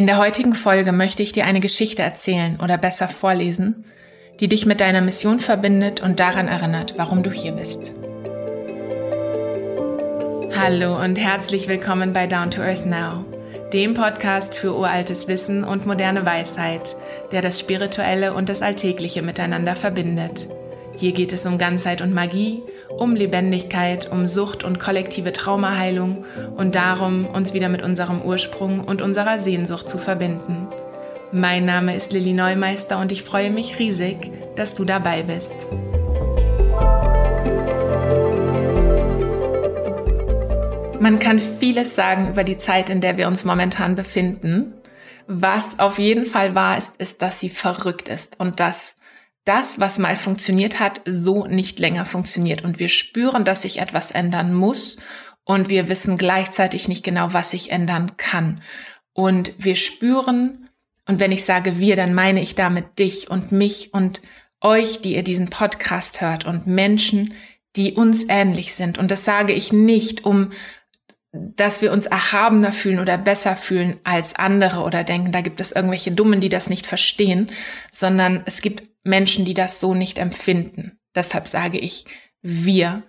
In der heutigen Folge möchte ich dir eine Geschichte erzählen oder besser vorlesen, die dich mit deiner Mission verbindet und daran erinnert, warum du hier bist. Hallo und herzlich willkommen bei Down to Earth Now, dem Podcast für uraltes Wissen und moderne Weisheit, der das Spirituelle und das Alltägliche miteinander verbindet. Hier geht es um Ganzheit und Magie, um Lebendigkeit, um Sucht und kollektive Traumaheilung und darum, uns wieder mit unserem Ursprung und unserer Sehnsucht zu verbinden. Mein Name ist Lilly Neumeister und ich freue mich riesig, dass du dabei bist. Man kann vieles sagen über die Zeit, in der wir uns momentan befinden. Was auf jeden Fall wahr ist, ist, dass sie verrückt ist und dass das, was mal funktioniert hat, so nicht länger funktioniert. Und wir spüren, dass sich etwas ändern muss und wir wissen gleichzeitig nicht genau, was sich ändern kann. Und wir spüren, und wenn ich sage wir, dann meine ich damit dich und mich und euch, die ihr diesen Podcast hört und Menschen, die uns ähnlich sind. Und das sage ich nicht, um dass wir uns erhabener fühlen oder besser fühlen als andere oder denken, da gibt es irgendwelche Dummen, die das nicht verstehen, sondern es gibt Menschen, die das so nicht empfinden. Deshalb sage ich, wir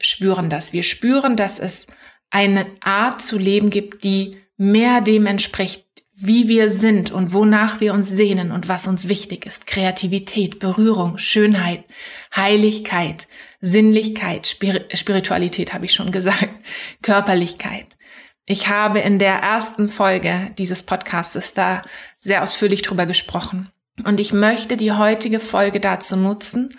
spüren das. Wir spüren, dass es eine Art zu leben gibt, die mehr dem entspricht, wie wir sind und wonach wir uns sehnen und was uns wichtig ist. Kreativität, Berührung, Schönheit, Heiligkeit, Sinnlichkeit, Spir Spiritualität habe ich schon gesagt, Körperlichkeit. Ich habe in der ersten Folge dieses Podcastes da sehr ausführlich drüber gesprochen. Und ich möchte die heutige Folge dazu nutzen,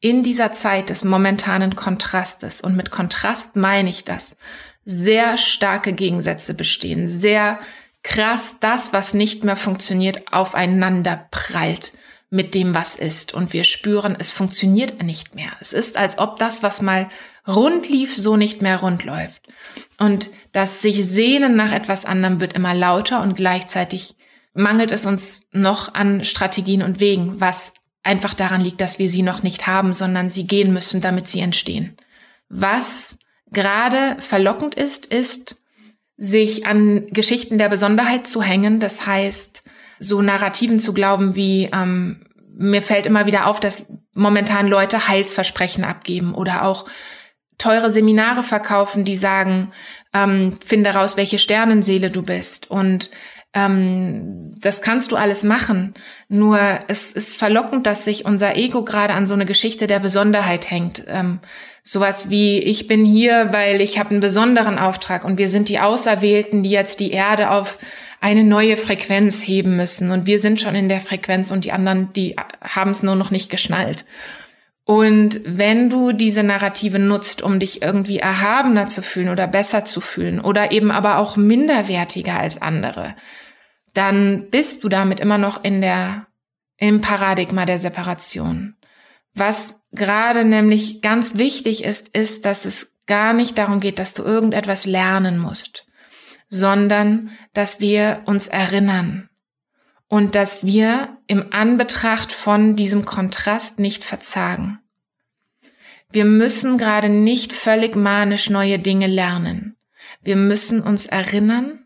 in dieser Zeit des momentanen Kontrastes, und mit Kontrast meine ich das, sehr starke Gegensätze bestehen, sehr krass das, was nicht mehr funktioniert, aufeinander prallt mit dem, was ist. Und wir spüren, es funktioniert nicht mehr. Es ist, als ob das, was mal rund lief, so nicht mehr rund läuft. Und das sich Sehnen nach etwas anderem wird immer lauter und gleichzeitig mangelt es uns noch an Strategien und Wegen, was einfach daran liegt, dass wir sie noch nicht haben, sondern sie gehen müssen, damit sie entstehen. Was gerade verlockend ist, ist, sich an Geschichten der Besonderheit zu hängen. Das heißt, so Narrativen zu glauben wie, ähm, mir fällt immer wieder auf, dass momentan Leute Heilsversprechen abgeben oder auch teure Seminare verkaufen, die sagen, ähm, finde raus, welche Sternenseele du bist. Und ähm, das kannst du alles machen. Nur es ist verlockend, dass sich unser Ego gerade an so eine Geschichte der Besonderheit hängt. Ähm, sowas wie, ich bin hier, weil ich habe einen besonderen Auftrag und wir sind die Auserwählten, die jetzt die Erde auf eine neue Frequenz heben müssen. Und wir sind schon in der Frequenz und die anderen, die haben es nur noch nicht geschnallt. Und wenn du diese Narrative nutzt, um dich irgendwie erhabener zu fühlen oder besser zu fühlen oder eben aber auch minderwertiger als andere, dann bist du damit immer noch in der, im Paradigma der Separation. Was gerade nämlich ganz wichtig ist, ist, dass es gar nicht darum geht, dass du irgendetwas lernen musst, sondern dass wir uns erinnern und dass wir im Anbetracht von diesem Kontrast nicht verzagen. Wir müssen gerade nicht völlig manisch neue Dinge lernen. Wir müssen uns erinnern,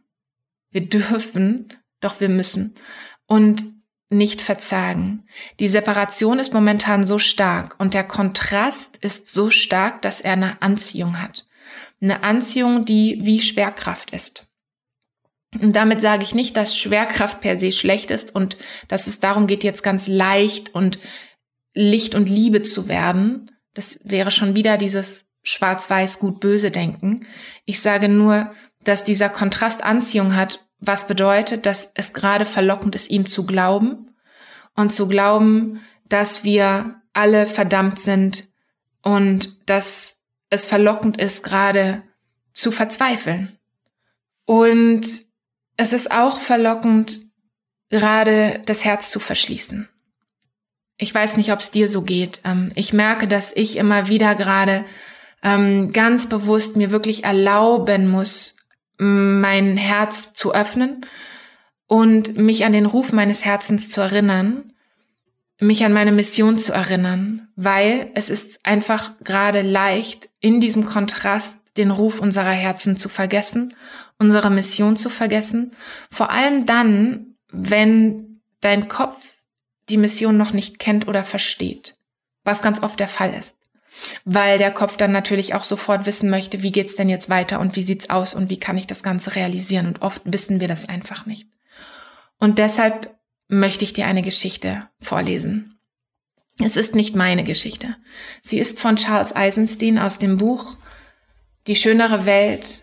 wir dürfen, doch wir müssen und nicht verzagen. Die Separation ist momentan so stark und der Kontrast ist so stark, dass er eine Anziehung hat. Eine Anziehung, die wie Schwerkraft ist. Und damit sage ich nicht, dass Schwerkraft per se schlecht ist und dass es darum geht, jetzt ganz leicht und Licht und Liebe zu werden. Das wäre schon wieder dieses schwarz-weiß gut-böse Denken. Ich sage nur, dass dieser Kontrast Anziehung hat, was bedeutet, dass es gerade verlockend ist, ihm zu glauben und zu glauben, dass wir alle verdammt sind und dass es verlockend ist, gerade zu verzweifeln. Und es ist auch verlockend, gerade das Herz zu verschließen. Ich weiß nicht, ob es dir so geht. Ähm, ich merke, dass ich immer wieder gerade ähm, ganz bewusst mir wirklich erlauben muss, mein Herz zu öffnen und mich an den Ruf meines Herzens zu erinnern, mich an meine Mission zu erinnern, weil es ist einfach gerade leicht, in diesem Kontrast den Ruf unserer Herzen zu vergessen unsere Mission zu vergessen, vor allem dann, wenn dein Kopf die Mission noch nicht kennt oder versteht, was ganz oft der Fall ist. Weil der Kopf dann natürlich auch sofort wissen möchte, wie geht's denn jetzt weiter und wie sieht's aus und wie kann ich das Ganze realisieren und oft wissen wir das einfach nicht. Und deshalb möchte ich dir eine Geschichte vorlesen. Es ist nicht meine Geschichte. Sie ist von Charles Eisenstein aus dem Buch Die schönere Welt,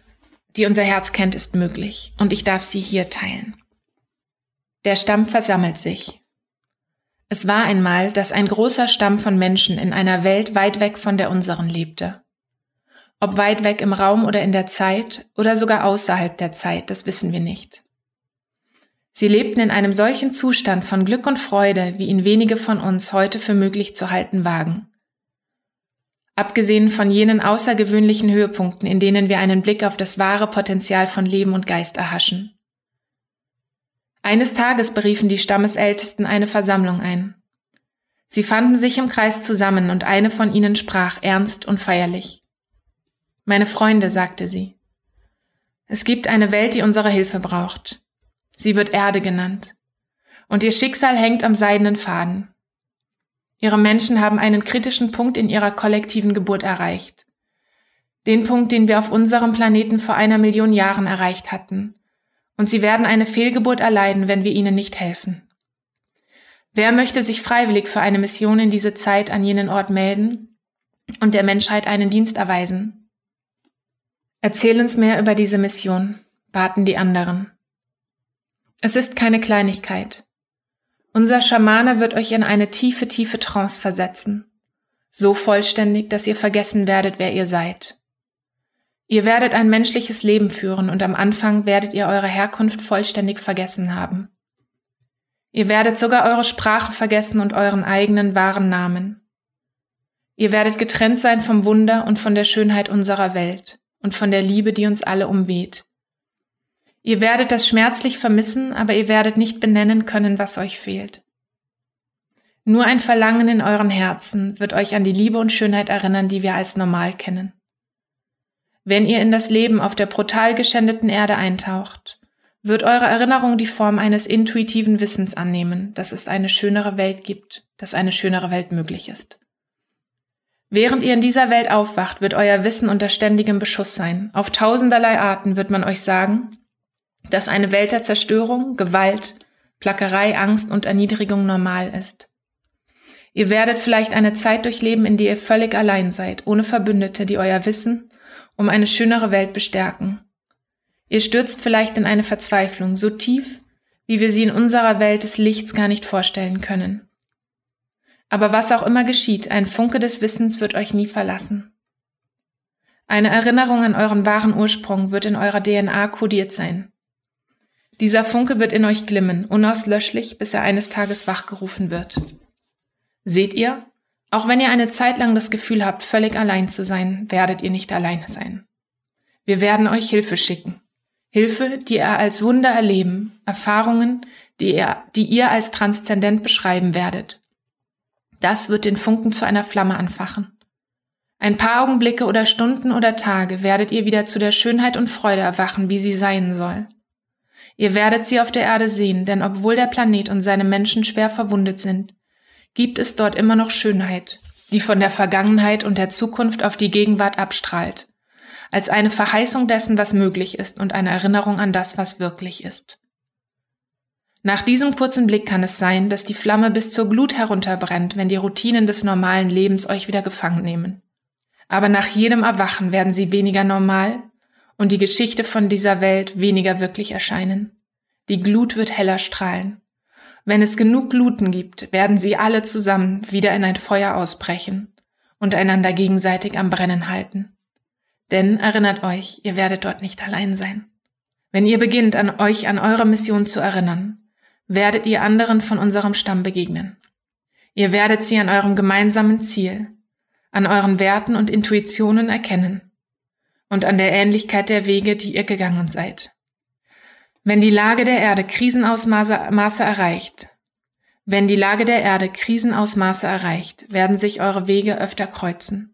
die unser Herz kennt, ist möglich. Und ich darf sie hier teilen. Der Stamm versammelt sich. Es war einmal, dass ein großer Stamm von Menschen in einer Welt weit weg von der unseren lebte. Ob weit weg im Raum oder in der Zeit oder sogar außerhalb der Zeit, das wissen wir nicht. Sie lebten in einem solchen Zustand von Glück und Freude, wie ihn wenige von uns heute für möglich zu halten wagen. Abgesehen von jenen außergewöhnlichen Höhepunkten, in denen wir einen Blick auf das wahre Potenzial von Leben und Geist erhaschen. Eines Tages beriefen die Stammesältesten eine Versammlung ein. Sie fanden sich im Kreis zusammen und eine von ihnen sprach ernst und feierlich. Meine Freunde, sagte sie, es gibt eine Welt, die unsere Hilfe braucht. Sie wird Erde genannt. Und ihr Schicksal hängt am seidenen Faden. Ihre Menschen haben einen kritischen Punkt in ihrer kollektiven Geburt erreicht. Den Punkt, den wir auf unserem Planeten vor einer Million Jahren erreicht hatten. Und sie werden eine Fehlgeburt erleiden, wenn wir ihnen nicht helfen. Wer möchte sich freiwillig für eine Mission in diese Zeit an jenen Ort melden und der Menschheit einen Dienst erweisen? Erzähl uns mehr über diese Mission, baten die anderen. Es ist keine Kleinigkeit. Unser Schamane wird euch in eine tiefe, tiefe Trance versetzen. So vollständig, dass ihr vergessen werdet, wer ihr seid. Ihr werdet ein menschliches Leben führen und am Anfang werdet ihr eure Herkunft vollständig vergessen haben. Ihr werdet sogar eure Sprache vergessen und euren eigenen wahren Namen. Ihr werdet getrennt sein vom Wunder und von der Schönheit unserer Welt und von der Liebe, die uns alle umweht. Ihr werdet das schmerzlich vermissen, aber ihr werdet nicht benennen können, was euch fehlt. Nur ein Verlangen in euren Herzen wird euch an die Liebe und Schönheit erinnern, die wir als normal kennen. Wenn ihr in das Leben auf der brutal geschändeten Erde eintaucht, wird eure Erinnerung die Form eines intuitiven Wissens annehmen, dass es eine schönere Welt gibt, dass eine schönere Welt möglich ist. Während ihr in dieser Welt aufwacht, wird euer Wissen unter ständigem Beschuss sein. Auf tausenderlei Arten wird man euch sagen, dass eine Welt der Zerstörung, Gewalt, Plackerei, Angst und Erniedrigung normal ist. Ihr werdet vielleicht eine Zeit durchleben, in der ihr völlig allein seid, ohne Verbündete, die euer Wissen um eine schönere Welt bestärken. Ihr stürzt vielleicht in eine Verzweiflung so tief, wie wir sie in unserer Welt des Lichts gar nicht vorstellen können. Aber was auch immer geschieht, ein Funke des Wissens wird euch nie verlassen. Eine Erinnerung an euren wahren Ursprung wird in eurer DNA kodiert sein. Dieser Funke wird in euch glimmen, unauslöschlich, bis er eines Tages wachgerufen wird. Seht ihr? Auch wenn ihr eine Zeit lang das Gefühl habt, völlig allein zu sein, werdet ihr nicht alleine sein. Wir werden euch Hilfe schicken. Hilfe, die ihr als Wunder erleben, Erfahrungen, die ihr, die ihr als transzendent beschreiben werdet. Das wird den Funken zu einer Flamme anfachen. Ein paar Augenblicke oder Stunden oder Tage werdet ihr wieder zu der Schönheit und Freude erwachen, wie sie sein soll. Ihr werdet sie auf der Erde sehen, denn obwohl der Planet und seine Menschen schwer verwundet sind, gibt es dort immer noch Schönheit, die von der Vergangenheit und der Zukunft auf die Gegenwart abstrahlt, als eine Verheißung dessen, was möglich ist und eine Erinnerung an das, was wirklich ist. Nach diesem kurzen Blick kann es sein, dass die Flamme bis zur Glut herunterbrennt, wenn die Routinen des normalen Lebens euch wieder gefangen nehmen. Aber nach jedem Erwachen werden sie weniger normal und die Geschichte von dieser Welt weniger wirklich erscheinen. Die Glut wird heller strahlen. Wenn es genug Gluten gibt, werden sie alle zusammen wieder in ein Feuer ausbrechen und einander gegenseitig am Brennen halten. Denn erinnert euch, ihr werdet dort nicht allein sein. Wenn ihr beginnt, an euch an eure Mission zu erinnern, werdet ihr anderen von unserem Stamm begegnen. Ihr werdet sie an eurem gemeinsamen Ziel, an euren Werten und Intuitionen erkennen und an der Ähnlichkeit der Wege, die ihr gegangen seid. Wenn die Lage der Erde Krisenausmaße erreicht, wenn die Lage der Erde Krisenausmaße erreicht, werden sich eure Wege öfter kreuzen.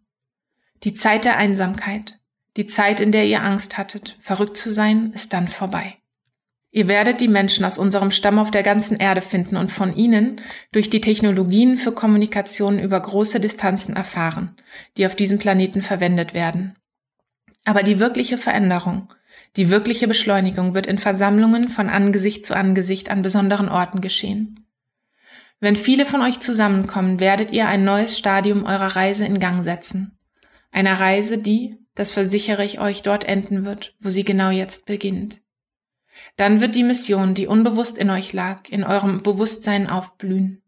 Die Zeit der Einsamkeit, Die Zeit, in der ihr Angst hattet, verrückt zu sein, ist dann vorbei. Ihr werdet die Menschen aus unserem Stamm auf der ganzen Erde finden und von ihnen durch die Technologien für Kommunikation über große Distanzen erfahren, die auf diesem Planeten verwendet werden. Aber die wirkliche Veränderung, die wirkliche Beschleunigung wird in Versammlungen von Angesicht zu Angesicht an besonderen Orten geschehen. Wenn viele von euch zusammenkommen, werdet ihr ein neues Stadium eurer Reise in Gang setzen. Einer Reise, die, das versichere ich euch, dort enden wird, wo sie genau jetzt beginnt. Dann wird die Mission, die unbewusst in euch lag, in eurem Bewusstsein aufblühen.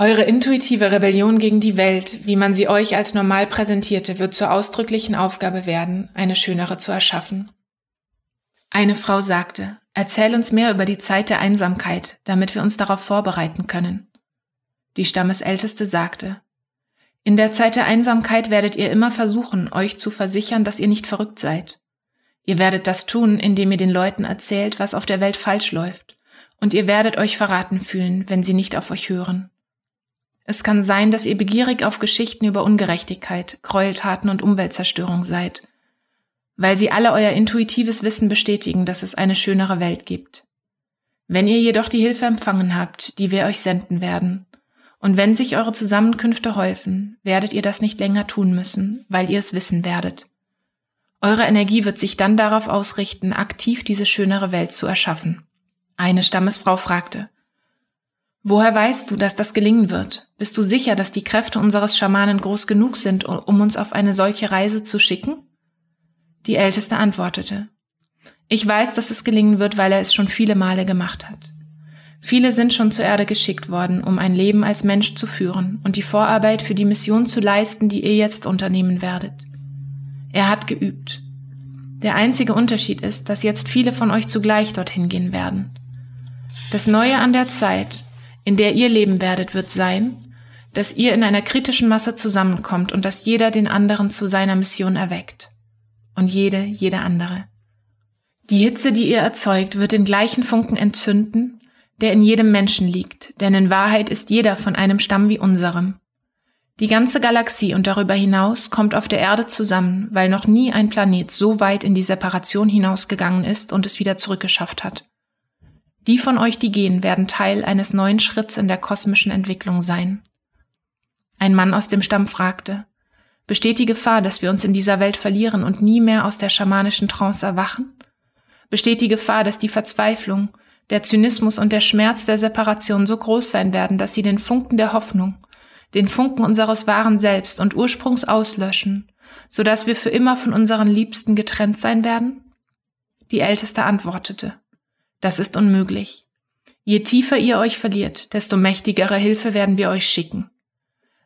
Eure intuitive Rebellion gegen die Welt, wie man sie euch als normal präsentierte, wird zur ausdrücklichen Aufgabe werden, eine schönere zu erschaffen. Eine Frau sagte, erzähl uns mehr über die Zeit der Einsamkeit, damit wir uns darauf vorbereiten können. Die Stammesälteste sagte, in der Zeit der Einsamkeit werdet ihr immer versuchen, euch zu versichern, dass ihr nicht verrückt seid. Ihr werdet das tun, indem ihr den Leuten erzählt, was auf der Welt falsch läuft, und ihr werdet euch verraten fühlen, wenn sie nicht auf euch hören. Es kann sein, dass ihr begierig auf Geschichten über Ungerechtigkeit, Gräueltaten und Umweltzerstörung seid, weil sie alle euer intuitives Wissen bestätigen, dass es eine schönere Welt gibt. Wenn ihr jedoch die Hilfe empfangen habt, die wir euch senden werden, und wenn sich eure Zusammenkünfte häufen, werdet ihr das nicht länger tun müssen, weil ihr es wissen werdet. Eure Energie wird sich dann darauf ausrichten, aktiv diese schönere Welt zu erschaffen. Eine Stammesfrau fragte, Woher weißt du, dass das gelingen wird? Bist du sicher, dass die Kräfte unseres Schamanen groß genug sind, um uns auf eine solche Reise zu schicken? Die Älteste antwortete, Ich weiß, dass es gelingen wird, weil er es schon viele Male gemacht hat. Viele sind schon zur Erde geschickt worden, um ein Leben als Mensch zu führen und die Vorarbeit für die Mission zu leisten, die ihr jetzt unternehmen werdet. Er hat geübt. Der einzige Unterschied ist, dass jetzt viele von euch zugleich dorthin gehen werden. Das Neue an der Zeit, in der ihr leben werdet, wird sein, dass ihr in einer kritischen Masse zusammenkommt und dass jeder den anderen zu seiner Mission erweckt. Und jede, jede andere. Die Hitze, die ihr erzeugt, wird den gleichen Funken entzünden, der in jedem Menschen liegt, denn in Wahrheit ist jeder von einem Stamm wie unserem. Die ganze Galaxie und darüber hinaus kommt auf der Erde zusammen, weil noch nie ein Planet so weit in die Separation hinausgegangen ist und es wieder zurückgeschafft hat. Die von euch, die gehen, werden Teil eines neuen Schritts in der kosmischen Entwicklung sein. Ein Mann aus dem Stamm fragte, besteht die Gefahr, dass wir uns in dieser Welt verlieren und nie mehr aus der schamanischen Trance erwachen? Besteht die Gefahr, dass die Verzweiflung, der Zynismus und der Schmerz der Separation so groß sein werden, dass sie den Funken der Hoffnung, den Funken unseres wahren Selbst und Ursprungs auslöschen, so dass wir für immer von unseren Liebsten getrennt sein werden? Die Älteste antwortete, das ist unmöglich. Je tiefer ihr euch verliert, desto mächtigere Hilfe werden wir euch schicken.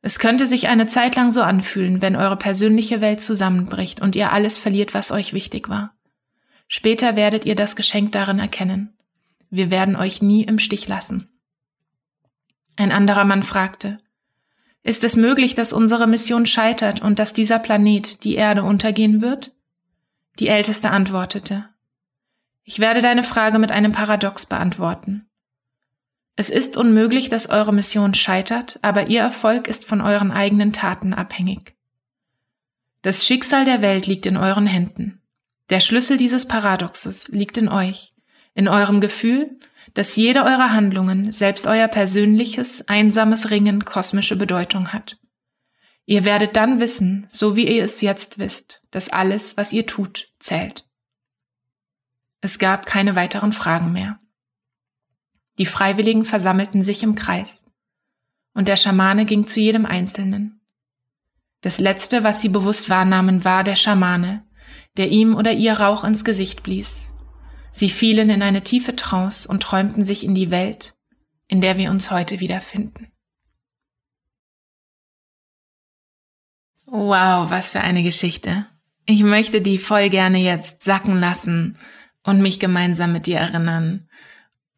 Es könnte sich eine Zeit lang so anfühlen, wenn eure persönliche Welt zusammenbricht und ihr alles verliert, was euch wichtig war. Später werdet ihr das Geschenk darin erkennen. Wir werden euch nie im Stich lassen. Ein anderer Mann fragte, ist es möglich, dass unsere Mission scheitert und dass dieser Planet, die Erde, untergehen wird? Die Älteste antwortete, ich werde deine Frage mit einem Paradox beantworten. Es ist unmöglich, dass eure Mission scheitert, aber ihr Erfolg ist von euren eigenen Taten abhängig. Das Schicksal der Welt liegt in euren Händen. Der Schlüssel dieses Paradoxes liegt in euch, in eurem Gefühl, dass jede eurer Handlungen, selbst euer persönliches, einsames Ringen kosmische Bedeutung hat. Ihr werdet dann wissen, so wie ihr es jetzt wisst, dass alles, was ihr tut, zählt. Es gab keine weiteren Fragen mehr. Die Freiwilligen versammelten sich im Kreis, und der Schamane ging zu jedem Einzelnen. Das Letzte, was sie bewusst wahrnahmen, war der Schamane, der ihm oder ihr Rauch ins Gesicht blies, Sie fielen in eine tiefe Trance und träumten sich in die Welt, in der wir uns heute wiederfinden. Wow, was für eine Geschichte. Ich möchte die voll gerne jetzt sacken lassen und mich gemeinsam mit dir erinnern.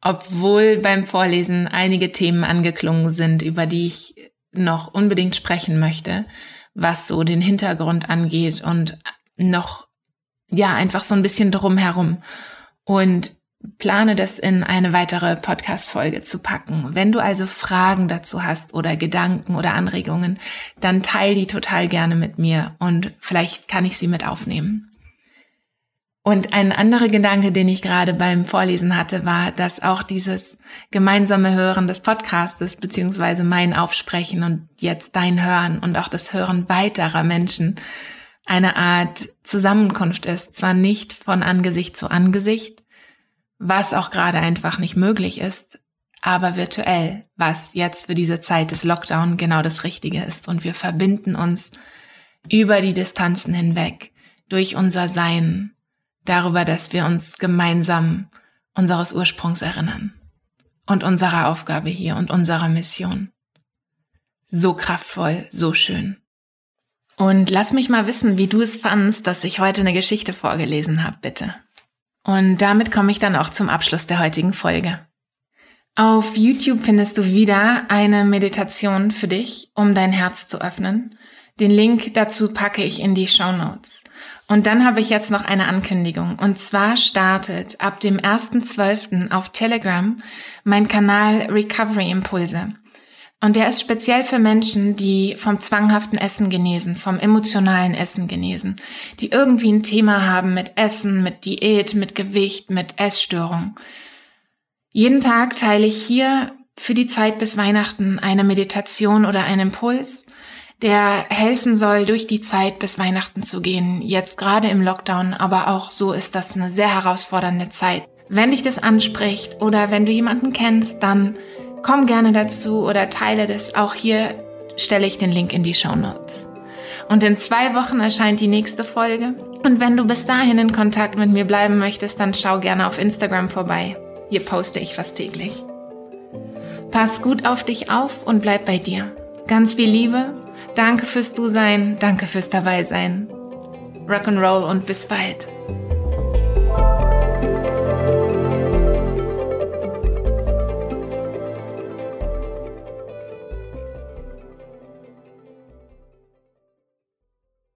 Obwohl beim Vorlesen einige Themen angeklungen sind, über die ich noch unbedingt sprechen möchte, was so den Hintergrund angeht und noch, ja, einfach so ein bisschen drumherum und plane das in eine weitere Podcast-Folge zu packen. Wenn du also Fragen dazu hast oder Gedanken oder Anregungen, dann teil die total gerne mit mir und vielleicht kann ich sie mit aufnehmen. Und ein anderer Gedanke, den ich gerade beim Vorlesen hatte, war, dass auch dieses gemeinsame Hören des Podcastes beziehungsweise mein Aufsprechen und jetzt dein Hören und auch das Hören weiterer Menschen eine Art Zusammenkunft ist. Zwar nicht von Angesicht zu Angesicht, was auch gerade einfach nicht möglich ist, aber virtuell, was jetzt für diese Zeit des Lockdown genau das Richtige ist. Und wir verbinden uns über die Distanzen hinweg durch unser Sein darüber, dass wir uns gemeinsam unseres Ursprungs erinnern und unserer Aufgabe hier und unserer Mission. So kraftvoll, so schön. Und lass mich mal wissen, wie du es fandst, dass ich heute eine Geschichte vorgelesen habe, bitte. Und damit komme ich dann auch zum Abschluss der heutigen Folge. Auf YouTube findest du wieder eine Meditation für dich, um dein Herz zu öffnen. Den Link dazu packe ich in die Show Notes. Und dann habe ich jetzt noch eine Ankündigung. Und zwar startet ab dem 1.12. auf Telegram mein Kanal Recovery Impulse. Und der ist speziell für Menschen, die vom zwanghaften Essen genesen, vom emotionalen Essen genesen, die irgendwie ein Thema haben mit Essen, mit Diät, mit Gewicht, mit Essstörung. Jeden Tag teile ich hier für die Zeit bis Weihnachten eine Meditation oder einen Impuls, der helfen soll, durch die Zeit bis Weihnachten zu gehen. Jetzt gerade im Lockdown, aber auch so ist das eine sehr herausfordernde Zeit. Wenn dich das anspricht oder wenn du jemanden kennst, dann komm gerne dazu oder teile das. Auch hier stelle ich den Link in die Show Notes. Und in zwei Wochen erscheint die nächste Folge. Und wenn du bis dahin in Kontakt mit mir bleiben möchtest, dann schau gerne auf Instagram vorbei. Hier poste ich fast täglich. Pass gut auf dich auf und bleib bei dir. Ganz viel Liebe Danke fürs Du sein, danke fürs Dabeisein. Rock'n'Roll und bis bald.